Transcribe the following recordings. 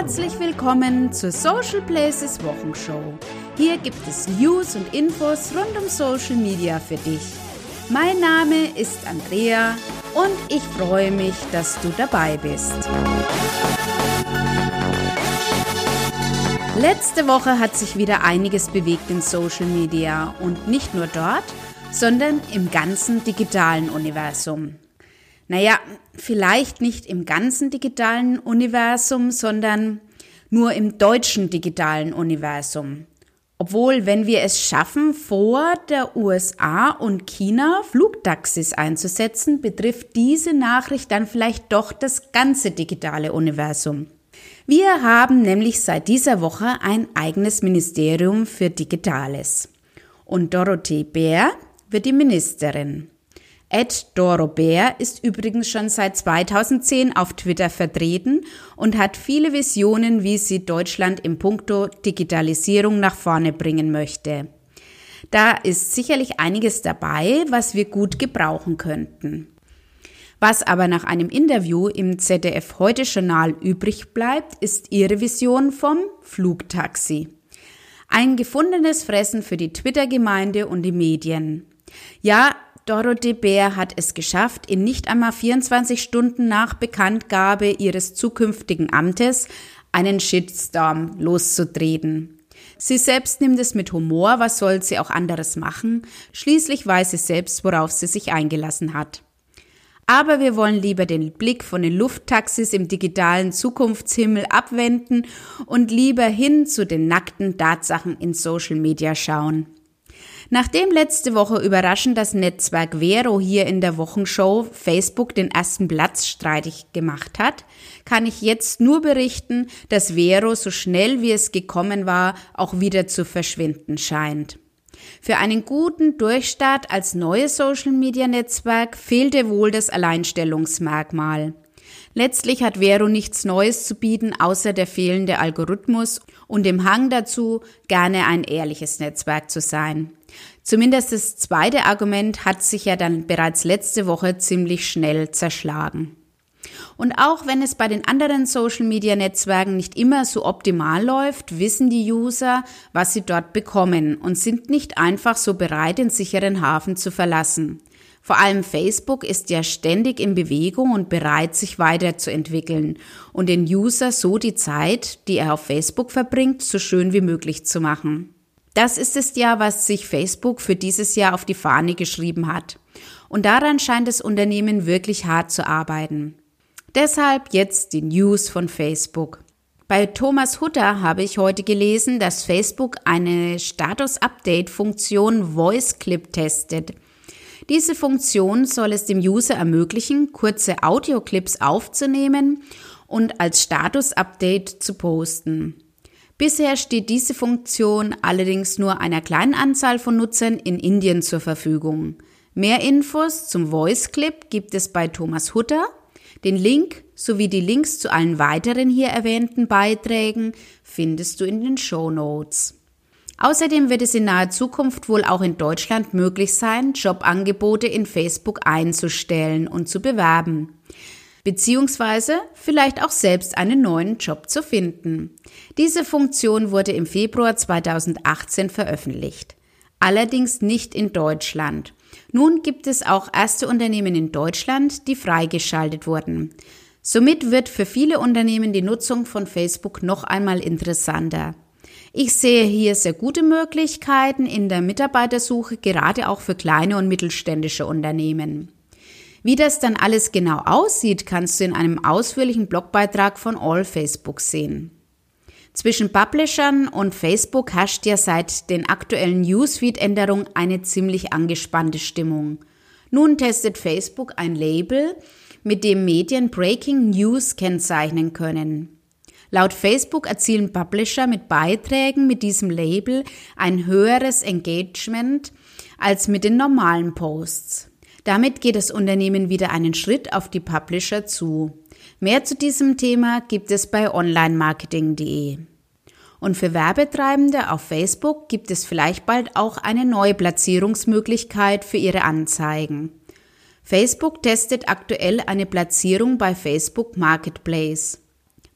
Herzlich willkommen zur Social Places Wochenshow. Hier gibt es News und Infos rund um Social Media für dich. Mein Name ist Andrea und ich freue mich, dass du dabei bist. Letzte Woche hat sich wieder einiges bewegt in Social Media und nicht nur dort, sondern im ganzen digitalen Universum. Naja, vielleicht nicht im ganzen digitalen Universum, sondern nur im deutschen digitalen Universum. Obwohl, wenn wir es schaffen, vor der USA und China Flugtaxis einzusetzen, betrifft diese Nachricht dann vielleicht doch das ganze digitale Universum. Wir haben nämlich seit dieser Woche ein eigenes Ministerium für Digitales. Und Dorothee Bär wird die Ministerin. Ed Dorobert ist übrigens schon seit 2010 auf Twitter vertreten und hat viele Visionen, wie sie Deutschland im Punkto Digitalisierung nach vorne bringen möchte. Da ist sicherlich einiges dabei, was wir gut gebrauchen könnten. Was aber nach einem Interview im ZDF Heute Journal übrig bleibt, ist ihre Vision vom Flugtaxi. Ein gefundenes Fressen für die Twitter-Gemeinde und die Medien. Ja, Dorothee Bär hat es geschafft, in nicht einmal 24 Stunden nach Bekanntgabe ihres zukünftigen Amtes einen Shitstorm loszutreten. Sie selbst nimmt es mit Humor, was soll sie auch anderes machen? Schließlich weiß sie selbst, worauf sie sich eingelassen hat. Aber wir wollen lieber den Blick von den Lufttaxis im digitalen Zukunftshimmel abwenden und lieber hin zu den nackten Tatsachen in Social Media schauen. Nachdem letzte Woche überraschend das Netzwerk Vero hier in der Wochenshow Facebook den ersten Platz streitig gemacht hat, kann ich jetzt nur berichten, dass Vero so schnell wie es gekommen war, auch wieder zu verschwinden scheint. Für einen guten Durchstart als neues Social-Media-Netzwerk fehlte wohl das Alleinstellungsmerkmal. Letztlich hat Vero nichts Neues zu bieten, außer der fehlende Algorithmus und dem Hang dazu, gerne ein ehrliches Netzwerk zu sein. Zumindest das zweite Argument hat sich ja dann bereits letzte Woche ziemlich schnell zerschlagen. Und auch wenn es bei den anderen Social-Media-Netzwerken nicht immer so optimal läuft, wissen die User, was sie dort bekommen und sind nicht einfach so bereit, den sicheren Hafen zu verlassen. Vor allem Facebook ist ja ständig in Bewegung und bereit, sich weiterzuentwickeln und den User so die Zeit, die er auf Facebook verbringt, so schön wie möglich zu machen. Das ist es ja, was sich Facebook für dieses Jahr auf die Fahne geschrieben hat. Und daran scheint das Unternehmen wirklich hart zu arbeiten. Deshalb jetzt die News von Facebook. Bei Thomas Hutter habe ich heute gelesen, dass Facebook eine Status-Update-Funktion Voice Clip testet. Diese Funktion soll es dem User ermöglichen, kurze Audioclips aufzunehmen und als Status-Update zu posten. Bisher steht diese Funktion allerdings nur einer kleinen Anzahl von Nutzern in Indien zur Verfügung. Mehr Infos zum Voice Clip gibt es bei Thomas Hutter. Den Link sowie die Links zu allen weiteren hier erwähnten Beiträgen findest du in den Show Notes. Außerdem wird es in naher Zukunft wohl auch in Deutschland möglich sein, Jobangebote in Facebook einzustellen und zu bewerben beziehungsweise vielleicht auch selbst einen neuen Job zu finden. Diese Funktion wurde im Februar 2018 veröffentlicht. Allerdings nicht in Deutschland. Nun gibt es auch erste Unternehmen in Deutschland, die freigeschaltet wurden. Somit wird für viele Unternehmen die Nutzung von Facebook noch einmal interessanter. Ich sehe hier sehr gute Möglichkeiten in der Mitarbeitersuche, gerade auch für kleine und mittelständische Unternehmen. Wie das dann alles genau aussieht, kannst du in einem ausführlichen Blogbeitrag von All Facebook sehen. Zwischen Publishern und Facebook herrscht ja seit den aktuellen Newsfeed-Änderungen eine ziemlich angespannte Stimmung. Nun testet Facebook ein Label, mit dem Medien Breaking News kennzeichnen können. Laut Facebook erzielen Publisher mit Beiträgen mit diesem Label ein höheres Engagement als mit den normalen Posts. Damit geht das Unternehmen wieder einen Schritt auf die Publisher zu. Mehr zu diesem Thema gibt es bei onlinemarketing.de. Und für Werbetreibende auf Facebook gibt es vielleicht bald auch eine neue Platzierungsmöglichkeit für ihre Anzeigen. Facebook testet aktuell eine Platzierung bei Facebook Marketplace.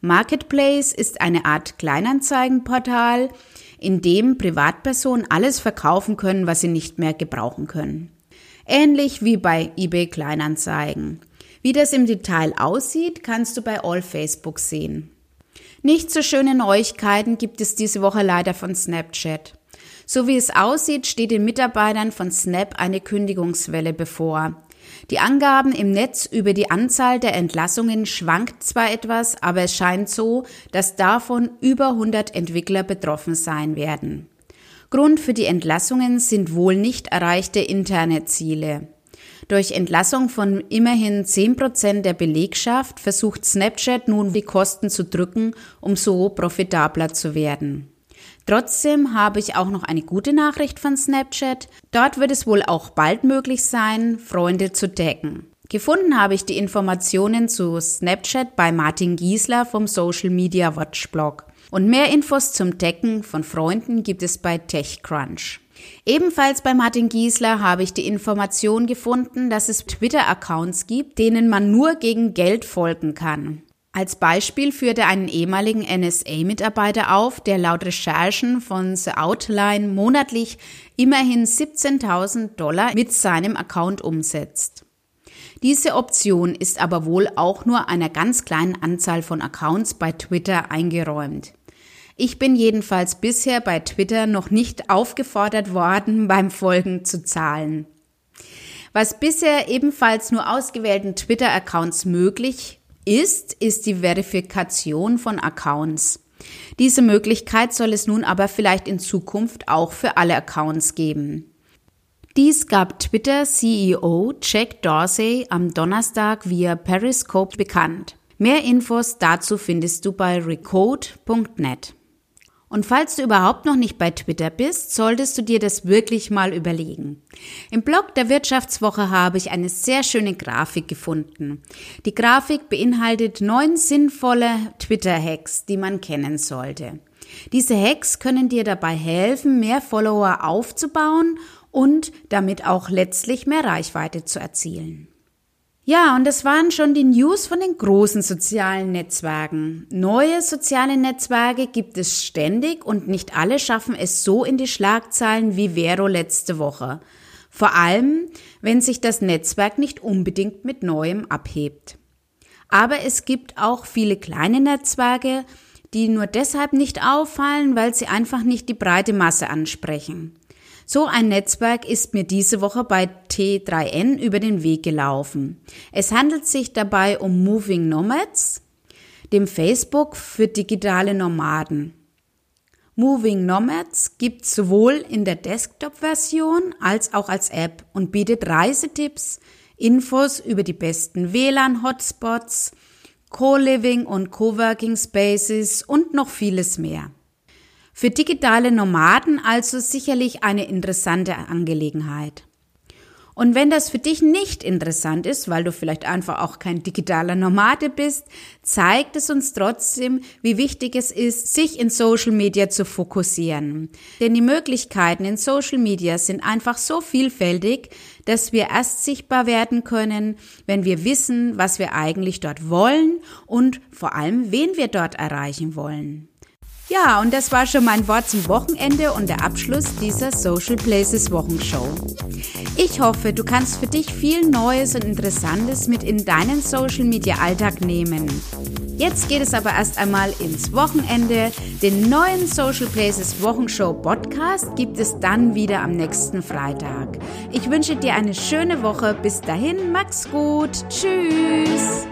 Marketplace ist eine Art Kleinanzeigenportal, in dem Privatpersonen alles verkaufen können, was sie nicht mehr gebrauchen können. Ähnlich wie bei eBay Kleinanzeigen. Wie das im Detail aussieht, kannst du bei All Facebook sehen. Nicht so schöne Neuigkeiten gibt es diese Woche leider von Snapchat. So wie es aussieht, steht den Mitarbeitern von Snap eine Kündigungswelle bevor. Die Angaben im Netz über die Anzahl der Entlassungen schwankt zwar etwas, aber es scheint so, dass davon über 100 Entwickler betroffen sein werden. Grund für die Entlassungen sind wohl nicht erreichte interne Ziele. Durch Entlassung von immerhin 10 Prozent der Belegschaft versucht Snapchat nun die Kosten zu drücken, um so profitabler zu werden. Trotzdem habe ich auch noch eine gute Nachricht von Snapchat. Dort wird es wohl auch bald möglich sein, Freunde zu decken. Gefunden habe ich die Informationen zu Snapchat bei Martin Giesler vom Social Media Watch Blog. Und mehr Infos zum Decken von Freunden gibt es bei TechCrunch. Ebenfalls bei Martin Giesler habe ich die Information gefunden, dass es Twitter-Accounts gibt, denen man nur gegen Geld folgen kann. Als Beispiel führt er einen ehemaligen NSA-Mitarbeiter auf, der laut Recherchen von The Outline monatlich immerhin 17.000 Dollar mit seinem Account umsetzt. Diese Option ist aber wohl auch nur einer ganz kleinen Anzahl von Accounts bei Twitter eingeräumt. Ich bin jedenfalls bisher bei Twitter noch nicht aufgefordert worden, beim Folgen zu zahlen. Was bisher ebenfalls nur ausgewählten Twitter-Accounts möglich ist, ist die Verifikation von Accounts. Diese Möglichkeit soll es nun aber vielleicht in Zukunft auch für alle Accounts geben. Dies gab Twitter CEO Jack Dorsey am Donnerstag via Periscope bekannt. Mehr Infos dazu findest du bei recode.net. Und falls du überhaupt noch nicht bei Twitter bist, solltest du dir das wirklich mal überlegen. Im Blog der Wirtschaftswoche habe ich eine sehr schöne Grafik gefunden. Die Grafik beinhaltet neun sinnvolle Twitter-Hacks, die man kennen sollte. Diese Hacks können dir dabei helfen, mehr Follower aufzubauen und damit auch letztlich mehr Reichweite zu erzielen. Ja, und das waren schon die News von den großen sozialen Netzwerken. Neue soziale Netzwerke gibt es ständig und nicht alle schaffen es so in die Schlagzeilen wie Vero letzte Woche. Vor allem, wenn sich das Netzwerk nicht unbedingt mit Neuem abhebt. Aber es gibt auch viele kleine Netzwerke, die nur deshalb nicht auffallen, weil sie einfach nicht die breite Masse ansprechen. So ein Netzwerk ist mir diese Woche bei T3N über den Weg gelaufen. Es handelt sich dabei um Moving Nomads, dem Facebook für digitale Nomaden. Moving Nomads gibt sowohl in der Desktop-Version als auch als App und bietet Reisetipps, Infos über die besten WLAN-Hotspots, Co-Living und Coworking Spaces und noch vieles mehr. Für digitale Nomaden also sicherlich eine interessante Angelegenheit. Und wenn das für dich nicht interessant ist, weil du vielleicht einfach auch kein digitaler Nomade bist, zeigt es uns trotzdem, wie wichtig es ist, sich in Social Media zu fokussieren. Denn die Möglichkeiten in Social Media sind einfach so vielfältig, dass wir erst sichtbar werden können, wenn wir wissen, was wir eigentlich dort wollen und vor allem, wen wir dort erreichen wollen. Ja, und das war schon mein Wort zum Wochenende und der Abschluss dieser Social Places Wochenshow. Ich hoffe, du kannst für dich viel Neues und Interessantes mit in deinen Social Media Alltag nehmen. Jetzt geht es aber erst einmal ins Wochenende. Den neuen Social Places Wochenshow Podcast gibt es dann wieder am nächsten Freitag. Ich wünsche dir eine schöne Woche. Bis dahin, mach's gut. Tschüss.